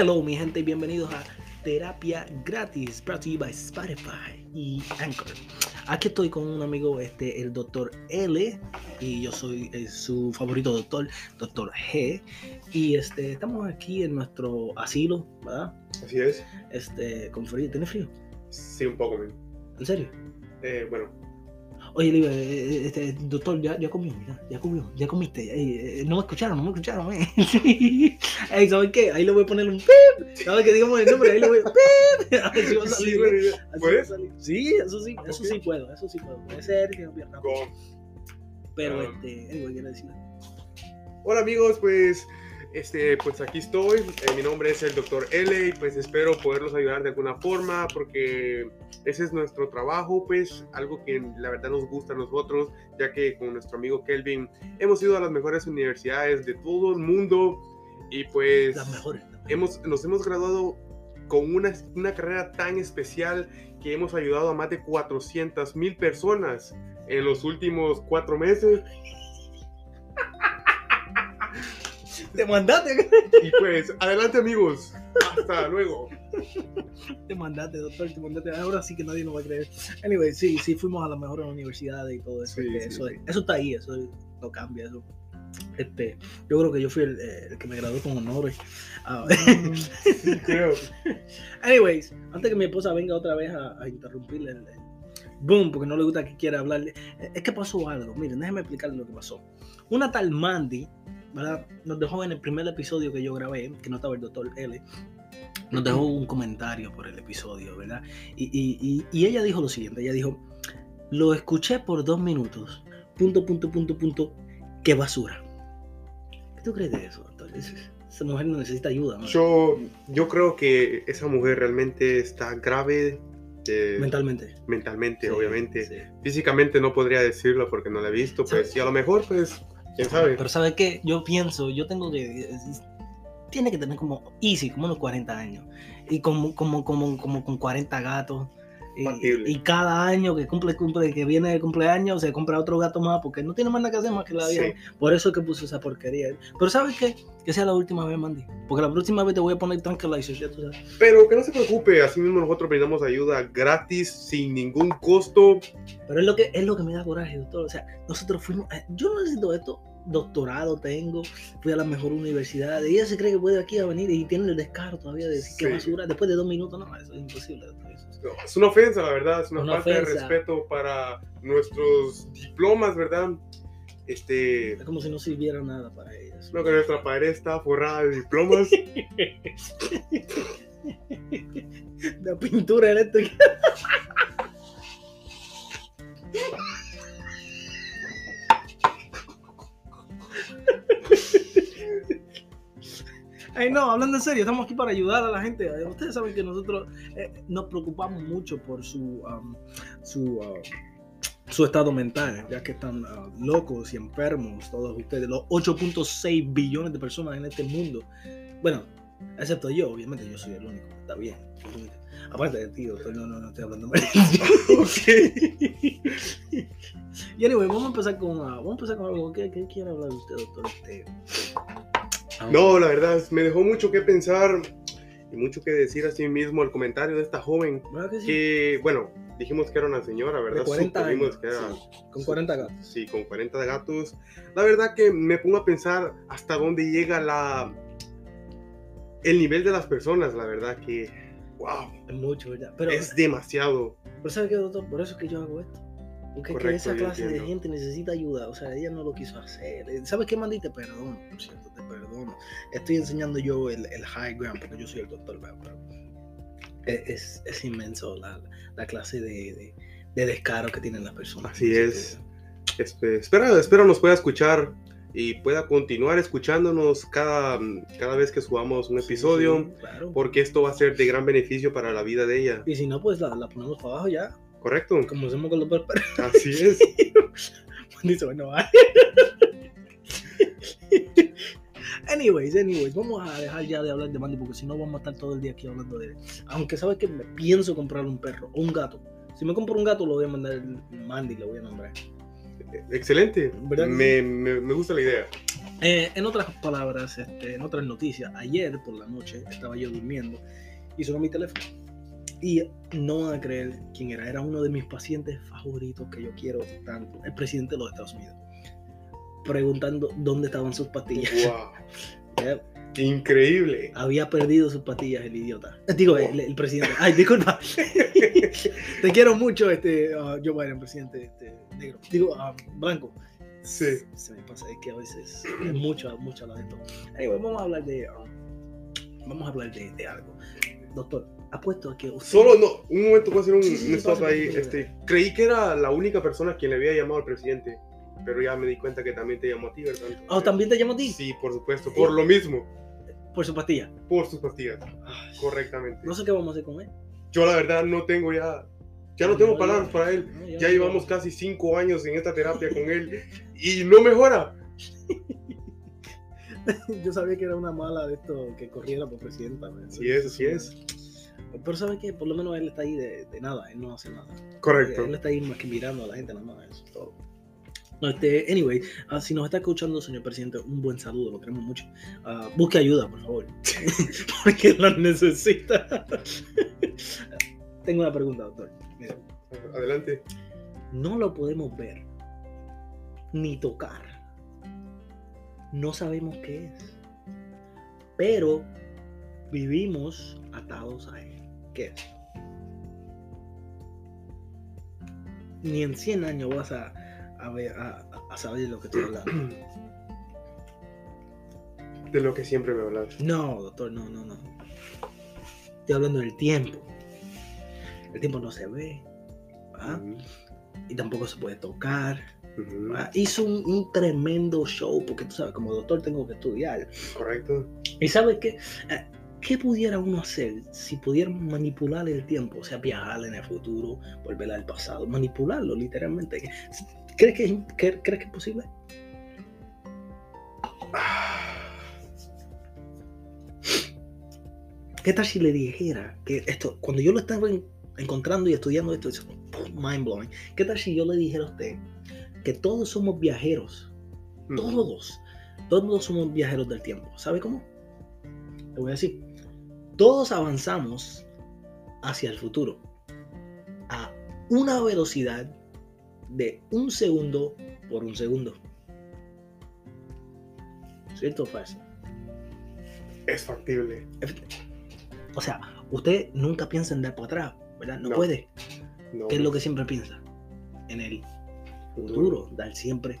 Hello, mi gente, y bienvenidos a Terapia Gratis, brought to you by Spotify y Anchor. Aquí estoy con un amigo, este, el doctor L, y yo soy eh, su favorito doctor, doctor G. Y este, estamos aquí en nuestro asilo, ¿verdad? Así es. Este, con frío. ¿Tienes frío? Sí, un poco. ¿En serio? Eh, bueno, Oye, Libre, eh, este, doctor, ya, ya comió, ya, ya comió, ya comiste. Ey, eh, no me escucharon, no me escucharon, eh. Ey, ¿sabes qué? Ahí le voy a poner un pip. ¿Sabes que digamos el nombre? Ahí le voy a pip. A ver si va a sí, salir. ¿eh? a ¿Puedes? salir. Sí, eso sí, eso sí puedo, eso sí puedo. Puede ser que no pierda. Pero, Ah. este, anyway, quiero decir. Hola amigos, pues, este, pues aquí estoy. Eh, mi nombre es el Dr. L y pues espero poderlos ayudar de alguna forma porque ese es nuestro trabajo, pues algo que la verdad nos gusta a nosotros, ya que con nuestro amigo Kelvin hemos ido a las mejores universidades de todo el mundo y pues Las mejores. las mejores. hemos, nos hemos graduado con una, una carrera tan especial que hemos ayudado a más de 400 mil personas en los últimos cuatro meses. Te mandaste, Y pues, adelante amigos. Hasta luego. te mandaste, doctor, te mandaste. Ahora sí que nadie nos va a creer. Anyway, sí, sí, fuimos a las mejores universidades y todo eso. Sí, sí, eso, sí. eso está ahí, eso no cambia. Eso. Este, yo creo que yo fui el, el que me graduó con honores. Ah, Sí, creo. Anyways, antes que mi esposa venga otra vez a, a interrumpirle el, el boom, porque no le gusta que quiera hablarle, es que pasó algo. Miren, déjenme explicarles lo que pasó. Una tal Mandy, ¿verdad? Nos dejó en el primer episodio que yo grabé, que no estaba el doctor L, nos dejó un comentario por el episodio, ¿verdad? Y, y- y- y ella dijo lo siguiente, ella dijo, lo escuché por dos minutos, punto, punto, punto, punto, qué basura. ¿Qué tú crees de eso, doctor? Es- Esa mujer no necesita ayuda, ¿no? Yo, yo creo que esa mujer realmente está grave eh, mentalmente. mentalmente, Sí, obviamente. sí. Físicamente no podría decirlo porque no la he visto, pues, ¿Sabes? y a lo mejor, pues, Pero ¿sabes qué? Yo pienso, yo tengo que... Tiene que tener como easy, como unos 40 años. Y como, como, como, como con 40 gatos. Y, Factible. y cada año que cumple, cumple, que viene el cumpleaños, se compra otro gato más porque no tiene más nada que hacer más que la Sí. vida. Por eso es que puso esa porquería. Pero ¿sabes qué? Que sea la última vez, Mandy. Porque la próxima vez te voy a poner tranquilizer, ya tú sabes. Pero que no se preocupe, así mismo nosotros brindamos ayuda gratis, sin ningún costo. Pero es lo que es lo que me da coraje, doctor. O sea, nosotros fuimos, eh, yo no necesito esto, doctorado tengo, fui a la mejor universidad, y ella se cree que puede aquí a venir y tiene el descaro todavía de decir que Sí. basura después de dos minutos, no, eso es imposible. No, es una ofensa, la verdad, es una, Una falta de ofensa. respeto para nuestros diplomas, ¿verdad? Este, Es como si no sirviera nada para ellos. creo que nuestra pared está forrada de diplomas. La pintura eléctrica. Ay, no, hablando en serio, estamos aquí para ayudar a la gente. Eh, Ustedes saben que nosotros eh, nos preocupamos mucho por su, um, su, uh, su estado mental, ya que están uh, locos y enfermos todos ustedes, los 8.6 billones de personas en este mundo. Bueno, excepto yo, obviamente, yo soy el único, está bien. Aparte de ti, doctor, no, no, no estoy hablando mal. ok. Y anyway, vamos a empezar con, uh, vamos a empezar con algo. ¿Qué, qué quiere hablar usted, doctor? Este, No, la verdad, me dejó mucho que pensar y mucho que decir a sí mismo el comentario de esta joven. ¿verdad que sí? Que, bueno, dijimos que era una señora, ¿verdad? De 40 Suponimos años, que era. sí, con 40 gatos. Sí, con 40 gatos. La verdad que me pongo a pensar hasta dónde llega la el nivel de las personas, la verdad que wow, Es mucho, ¿verdad? Pero, es demasiado. pero ¿sabe qué, doctor? Por eso es que yo hago esto. Porque es que Correcto, esa clase de gente necesita ayuda. O sea, ella no lo quiso hacer. Eh, ¿Sabes qué, Mandy? Te perdono, por cierto, te perdono. Estoy enseñando yo el, el high ground porque yo soy el doctor, pero es, es, es inmenso la, la clase de, de, de descaro que tienen las personas. Así es. Este, espero, espero nos pueda escuchar y pueda continuar escuchándonos cada, cada vez que subamos un Sí, episodio, sí, claro. porque esto va a ser de gran beneficio para la vida de ella. Y si no, pues la, la ponemos para abajo ya, ¿Correcto? como hacemos con los perros. Así es. Dice, bueno, va. Anyways, anyways, vamos a dejar ya de hablar de Mandy porque si no vamos a estar todo el día aquí hablando de él. Aunque sabes que me pienso comprar un perro o un gato. Si me compro un gato lo voy a mandar Mandy, lo voy a nombrar. Excelente. ¿Verdad que Me, me- me gusta la idea. Eh, en otras palabras, este, en otras noticias, ayer por la noche estaba yo durmiendo y sonó mi teléfono. Y no van a creer quién era. Era uno de mis pacientes favoritos que yo quiero tanto, el presidente de los Estados Unidos. Preguntando dónde estaban sus pastillas. Wow. Increíble. Había perdido sus pastillas el idiota. Digo, el, el presidente. Ay, disculpa. Te quiero mucho, este, uh, Joe Biden, presidente este, negro. Digo, uh, blanco. Sí. Se me pasa, es que a veces es mucho, mucho hablar de esto. Anyway, vamos a hablar de, um, vamos a hablar de, de algo. Doctor, apuesto a que usted... Solo no, un momento puedo hacer un, Sí, sí, un stop pasa, ahí. Este, creí que era la única persona a quien le había llamado al presidente, pero ya me di cuenta que también te llamó a ti, ¿verdad? Oh, ¿también te llamo a ti? Sí, por supuesto, por lo mismo, Por su pastilla. por sus pastillas, correctamente. No sé qué vamos a hacer con él. Yo la verdad no tengo ya, ya no tengo palabras para él. No, Ya no llevamos casi cinco años en esta terapia con él y no mejora. Yo sabía que era una mala de esto que corriera por presidenta. Sí es, así es. Pero ¿sabes qué? Por lo menos él está ahí de, de nada, él no hace nada. Correcto. Él está ahí más que mirando a la gente nada más, eso es todo. No, este, anyway, ah, si nos está escuchando, señor presidente, un buen saludo, lo queremos mucho. Ah, busque ayuda, por favor, porque la necesita. Tengo una pregunta, doctor. Mira, Adelante. no lo podemos ver ni tocar. No sabemos qué es. Pero vivimos atados a él. ¿Qué es? Ni en 100 años vas a, a, ver- a- a saber de lo que estoy hablando. De lo que siempre me hablas. No, doctor, no, no, no. Estoy hablando del tiempo. El tiempo no se ve. Y tampoco se puede tocar. Hizo un, un tremendo show, porque tú sabes, como doctor tengo que estudiar. Correcto. ¿Y sabes qué? ¿Qué pudiera uno hacer si pudiéramos manipular el tiempo? O sea, viajar en el futuro, volver al pasado, manipularlo literalmente. ¿Crees que, cre- ¿crees que es posible? ¿Qué tal si le dijera que esto, cuando yo lo estaba en- encontrando y estudiando esto, es mind blowing. ¿Qué tal si yo le dijera a usted que todos somos viajeros Ujú. todos, todos somos viajeros del tiempo. ¿Sabe cómo? Le voy a decir, todos avanzamos hacia el futuro a una velocidad de un segundo por un segundo. ¿Cierto o falso? Es factible. O sea, usted nunca piensa en dar para atrás, ¿verdad? No, No. puede. No, ¿Qué es lo que siempre piensa? En el futuro, dar siempre.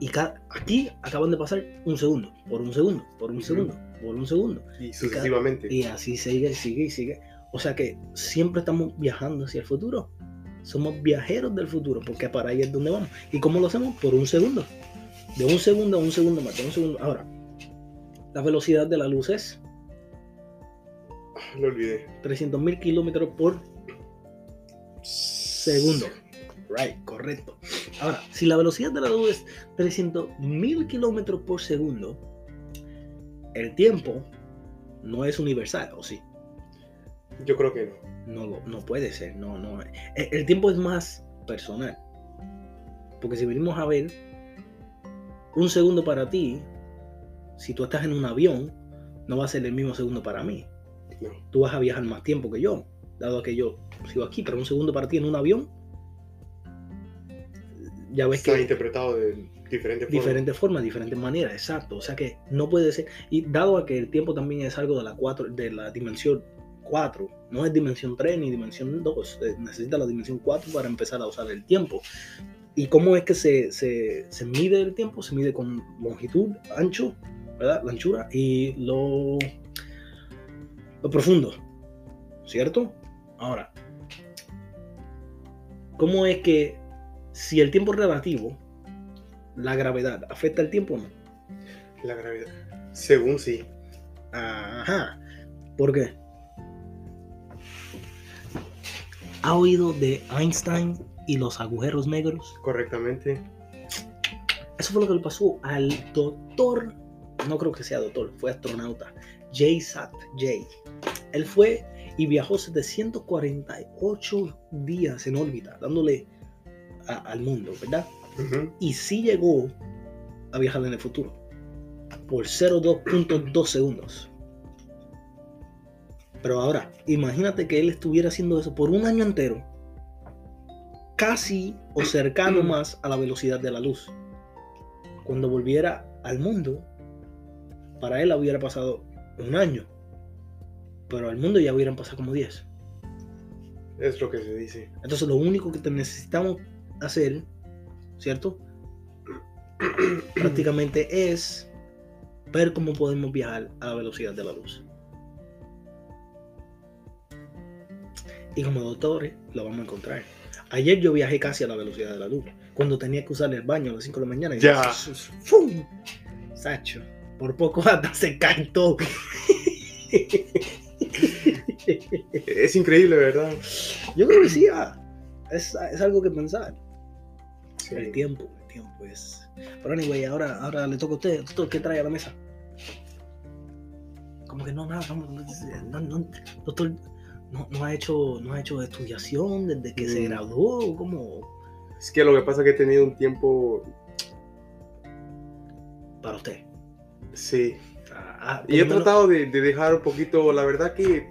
Y aquí acaban de pasar un segundo, por un segundo, por un segundo, por un segundo. Y sucesivamente. Y así sigue, sigue y sigue. O sea que siempre estamos viajando hacia el futuro. Somos viajeros del futuro, porque para ahí es donde vamos. ¿Y cómo lo hacemos? Por un segundo. De un segundo a un segundo más, de un segundo. Ahora, la velocidad de la luz es Lo olvidé. 300.000 kilómetros por segundo. Right, correcto. Ahora, si la velocidad de la luz es 300.000 kilómetros por segundo, el tiempo no es universal, ¿o sí? Yo creo que no. No, no puede ser, no, no. El, el tiempo es más personal. Porque si venimos a ver, un segundo para ti, si tú estás en un avión, no va a ser el mismo segundo para mí. No. Tú vas a viajar más tiempo que yo, dado que yo sigo aquí, pero un segundo para ti en un avión, ya ves Está que interpretado de diferentes formas. diferentes maneras, exacto. O sea que no puede ser. Y dado a que el tiempo también es algo de la, cuatro, de la dimensión 4, no es dimensión 3 ni dimensión 2, eh, necesita la dimensión 4 para empezar a usar el tiempo. ¿Y cómo es que se, se, se mide el tiempo? Se mide con longitud, ancho, ¿verdad? La anchura y lo, lo profundo, ¿cierto? Ahora, ¿cómo es que si el tiempo relativo, la gravedad afecta el tiempo o no? La gravedad. Según sí. Ajá. ¿Por qué? ¿Ha oído de Einstein y los agujeros negros? Correctamente. Eso fue lo que le pasó al doctor, no creo que sea doctor, fue astronauta, J. Sat J. Él fue y viajó 748 días en órbita, dándole a- al mundo, ¿verdad? Ujú. Y sí llegó a viajar en el futuro. por 0,2.2 segundos. Pero ahora, imagínate que él estuviera haciendo eso por un año entero, casi o cercano más a la velocidad de la luz. Cuando volviera al mundo, para él hubiera pasado un año, pero al mundo ya hubieran pasado como 10. Es lo que se dice. Entonces lo único que te necesitamos hacer, ¿cierto? Prácticamente es ver cómo podemos viajar a la velocidad de la luz. Y como doctores lo vamos a encontrar. Ayer yo viajé casi a la velocidad de la luz. Cuando tenía que usar el baño a las 5 de la mañana. y Ya. ¡fum! Sacho. Por poco hasta se cae todo. Es increíble, ¿verdad? Yo creo que sí, ah, es, es algo que pensar. Sí. El tiempo, el tiempo es. Pero anyway, ahora, ahora le toca a usted. Doctor, ¿qué trae a la mesa? Como que no, nada, no, no, doctor, no, no ha hecho, no ha hecho estudiación desde que se Mm. graduó, como Es que lo que pasa es que he tenido un tiempo, para usted. sí, Ah, ah, Y he menos- tratado de, de dejar un poquito, la verdad que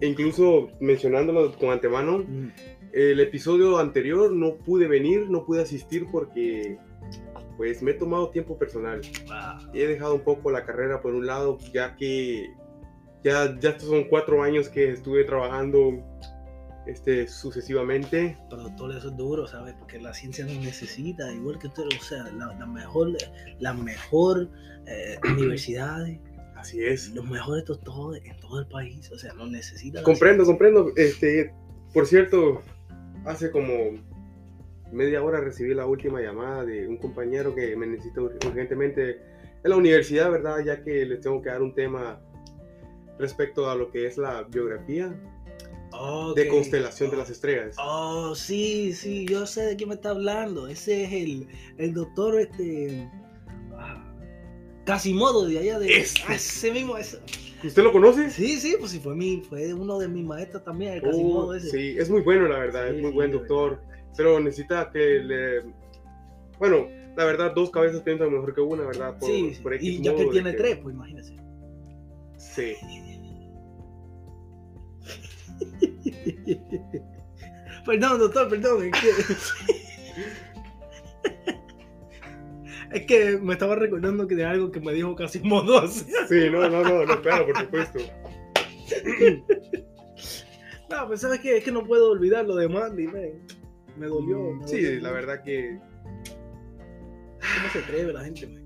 incluso mencionándolo con antemano, Mm, el episodio anterior no pude venir, no pude asistir porque pues me he tomado tiempo personal. Y he dejado un poco la carrera por un lado, ya que ya, ya estos son cuatro años que estuve trabajando este, sucesivamente. pero doctor, eso es duro, ¿sabes? Porque la ciencia nos necesita, igual que usted, o sea, la, la mejor, la mejor eh, universidades, Así es. los mejores doctores en todo el país, o sea, nos necesita. Comprendo, comprendo. Este, por cierto, hace como media hora recibí la última llamada de un compañero que me necesita ur- urgentemente en la universidad, ¿verdad? Ya que les tengo que dar un tema respecto a lo que es la biografía Ok. de constelación de Oh, las estrellas. Oh, sí, sí, yo sé de quién me está hablando. Ese es el, el doctor, este. ah, Casimodo de allá de. Ese. Ah, Ese mismo. ese. ¿Usted lo conoce? Sí, sí, pues sí, fue, mi, fue uno de mis maestros también, el Oh, ese. sí, es muy bueno, la verdad, Sí, es muy sí, buen doctor, pero necesita que le... Bueno, la verdad, dos cabezas piensan mejor que una, ¿verdad? Por, Sí, por X y ya que tiene tres, pues imagínese. Sí. perdón, doctor, perdón. Es que... me estaba recordando que de algo que me dijo Casimodo así. Sí, no, no, no, no, claro, por supuesto. No, pues sabes que es que no puedo olvidar lo de Mandy, man. Me dolió. me Sí, dolió. la verdad que ¿Cómo se atreve la gente, man?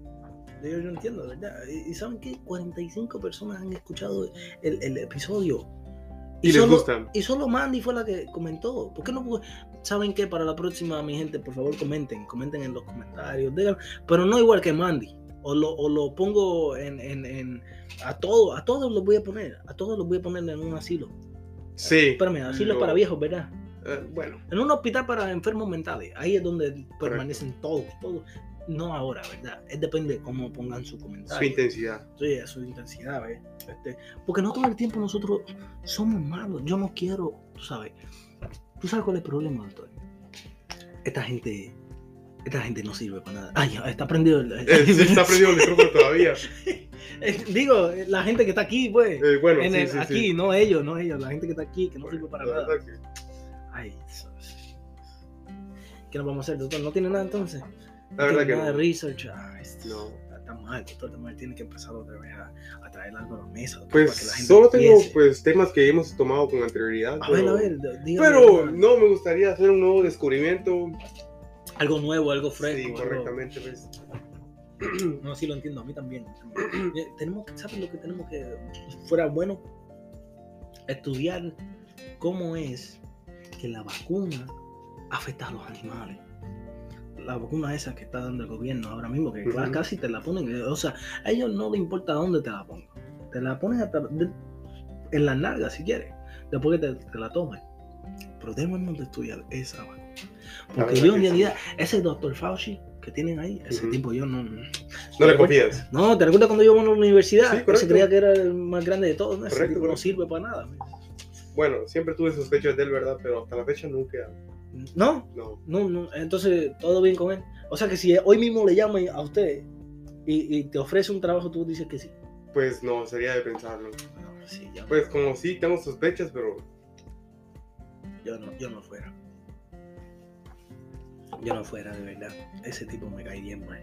Yo, yo no entiendo, ¿verdad? Y, saben que 45 personas han escuchado el, el episodio. y les solo, gusta. Y solo Mandy fue la que comentó. ¿Por qué no? ¿Saben qué? Para la próxima, mi gente, por favor, comenten. Comenten en los comentarios. pero no igual que Mandy. O lo, o lo pongo en, en, en- A todos, a todos los voy a poner. A todos los voy a poner en un asilo. Sí. Espérame, asilo lo- para viejos, ¿verdad? eh, bueno, En un hospital para enfermos mentales. Ahí es donde permanecen todos, todos. No ahora, ¿verdad? Es depende de cómo pongan su su comentario. intensidad. Sí, su intensidad, ¿ves? Este, porque no todo el tiempo nosotros somos malos. Yo no quiero, tú sabes. ¿Tú sabes cuál es el problema, doctor? Esta gente, esta gente no sirve para nada. Ay, está prendido. el- Eh, sí, está prendido el micrófono todavía. Eh, Digo, la gente que está aquí, pues. Eh, bueno, en sí, el- sí, aquí, no ellos, no ellos. La gente que está aquí, que no sirve para nada. Ay, eso es- ¿Qué nos vamos a hacer, doctor? ¿No tiene nada entonces? La verdad tiene que nada no. de research. Ay, No. Está mal, doctor. Tiene que empezar otra vez a, a traer algo a la mesa. Pues para que la gente solo tengo piense. pues temas que hemos tomado con anterioridad. A ver, pero- a ver, dígame Pero no me gustaría hacer un nuevo descubrimiento. algo nuevo, algo fresco. Sí, algo- correctamente. Pues. No, sí lo entiendo, a mí también. también. Eh, tenemos que, ¿sabes lo que tenemos que, fuera bueno, estudiar cómo es que la vacuna afecta a los animales? La vacuna esa que está dando el gobierno ahora mismo, que casi te la ponen, eh, o sea, a ellos no les importa dónde te la pongan. Te la ponen hasta de- en la nalga si quieres, después que te, te la tomen. Pero debemos de estudiar esa vacuna. Porque yo en realidad, ese doctor Fauci que tienen ahí, ese tipo yo no... No le confías. No, ¿te recuerdas cuando yo iba a la universidad? Sí, se creía que era el más grande de todos. ¿no? Ese Correcto, tipo no correcto. sirve para nada. Bueno, siempre tuve sospechas de él, ¿verdad? Pero hasta la fecha nunca. No, No. no, no. Entonces, todo bien con él. O sea que si hoy mismo le llaman a usted y, y te ofrece un trabajo, tú dices que sí. Pues no, sería de pensarlo. No, sí, yo, Pues como sí, tengo sospechas, pero yo no, yo no fuera. Yo no fuera, de verdad. Ese tipo me cae bien mal.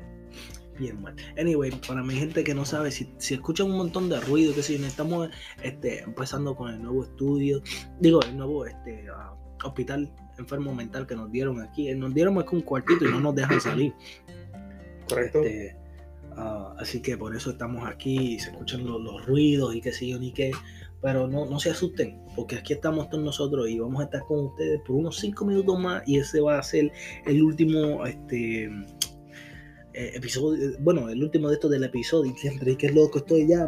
Bien mal. Anyway, para mi gente que no sabe, si, si escuchan un montón de ruido, que si estamos este, empezando con el nuevo estudio, digo, el nuevo este, ah, hospital enfermo mental que nos dieron aquí. Eh, Nos dieron más que un cuartito y no nos dejan salir. correcto. Este, ah, así que por eso estamos aquí y se escuchan los, los ruidos y qué sé yo ni qué. Pero no, no se asusten, porque aquí estamos todos nosotros y vamos a estar con ustedes por unos 5 minutos más y ese va a ser el último este, eh, episodio, bueno, el último de estos del episodio. Y siempre, qué loco estoy ya,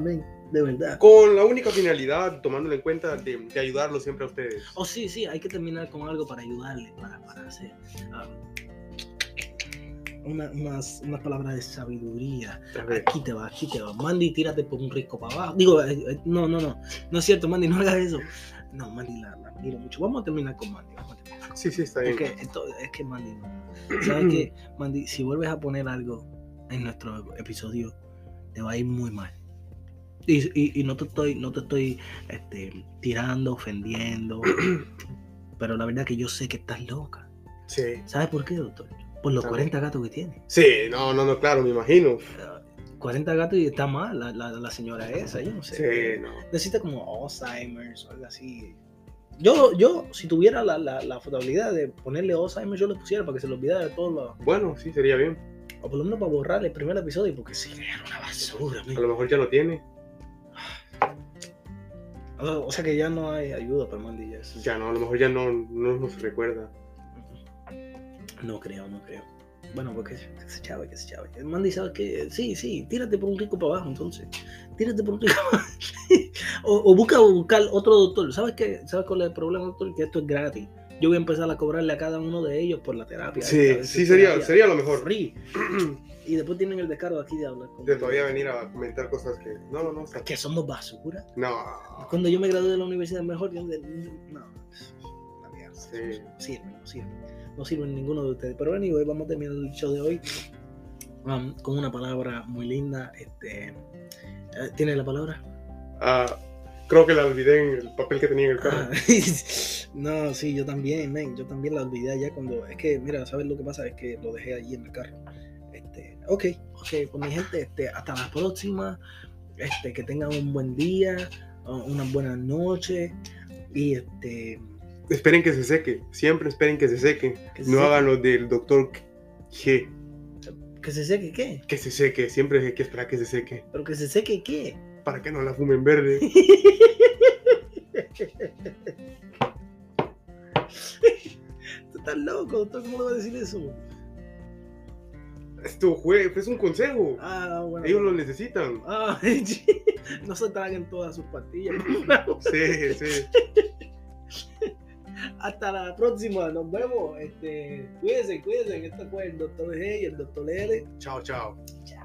de verdad. Con la única finalidad, tomándolo en cuenta, de, de ayudarlo siempre a ustedes. Oh, sí, sí, hay que terminar con algo para ayudarle, para, para hacer ah, una- unas, unas palabras de sabiduría. Aquí te va, aquí te va. Mandy, tírate por un risco para abajo. Digo, eh, eh, no, no, no. No es cierto, Mandy, no hagas eso. No, Mandy la, la admiro mucho. Vamos a terminar con Mandy. Vamos a terminar. Sí, sí, está bien. Porque esto, es que Mandy no. ¿Sabes qué? Mandy, si vuelves a poner algo en nuestro episodio, te va a ir muy mal. Y, y- y no te estoy, no te estoy este, tirando, ofendiendo. pero la verdad que yo sé que estás loca. Sí. ¿Sabes por qué, doctor? Por los A ver. 40 gatos que tiene. Sí, no, no, no, claro, me imagino. 40 gatos y está mal la, la, la señora esa, yo no sé. Sí, no. Necesita como Alzheimer's o algo así. Yo, yo si tuviera la, la, la de ponerle Alzheimer, yo le pusiera para que se le olvidara de todo lo... Bueno, sí, sería bien. O por lo menos para borrar el primer episodio, porque sí, era una basura. A men. lo mejor ya lo tiene. O, sea que ya no hay ayuda para Mandy. ya no, a lo mejor ya no, no nos recuerda. No creo, no creo. Bueno, porque que se chave, que se chave. Mandy sabe que sí, sí, tírate por un rico para abajo, entonces. Tírate por un rico para abajo. o, o busca buscar otro doctor. ¿Sabes qué? ¿Sabes cuál es el problema, doctor? Que esto es gratis. Yo voy a empezar a cobrarle a cada uno de ellos por la terapia. Sí, sí, sería, terapia sería lo mejor. free. Y después tienen el descaro aquí de hablar De conmigo. todavía venir a comentar cosas que. No, no, no. o sea, Que somos basura. No. Cuando yo me gradué de la universidad mejor, yo de- no, una mierda. Sí. No sirven, no sirven. No sirven ninguno de ustedes. Pero anyway, vamos a terminar el show de hoy um, con una palabra muy linda. Este, eh, ¿Tiene la palabra? Ah, creo que la olvidé en el papel que tenía en el carro. Ah, no, sí, yo también, men, yo también la olvidé allá cuando, es que, mira, ¿sabes lo que pasa? Es que lo dejé allí en el carro. Este, ok, ok, pues mi gente, este, hasta la próxima, este, que tengan un buen día, una buena noche, y este, Esperen que se seque. Siempre esperen que se seque. Que se no seque. hagan lo del doctor G. que se seque, ¿qué? Que se seque. Siempre hay que esperar que se seque. Pero que se seque, ¿qué? Para que no la fumen verde. Tú estás loco, doctor, ¿cómo le va a decir eso? Esto fue, es un consejo. Ah, bueno. Ellos lo necesitan. Ah, no se traguen todas sus pastillas. Sí, sí. Hasta la próxima, nos vemos. Este, cuídense, cuídense. Este fue el doctor G y el doctor L. Chao, chao. Chao.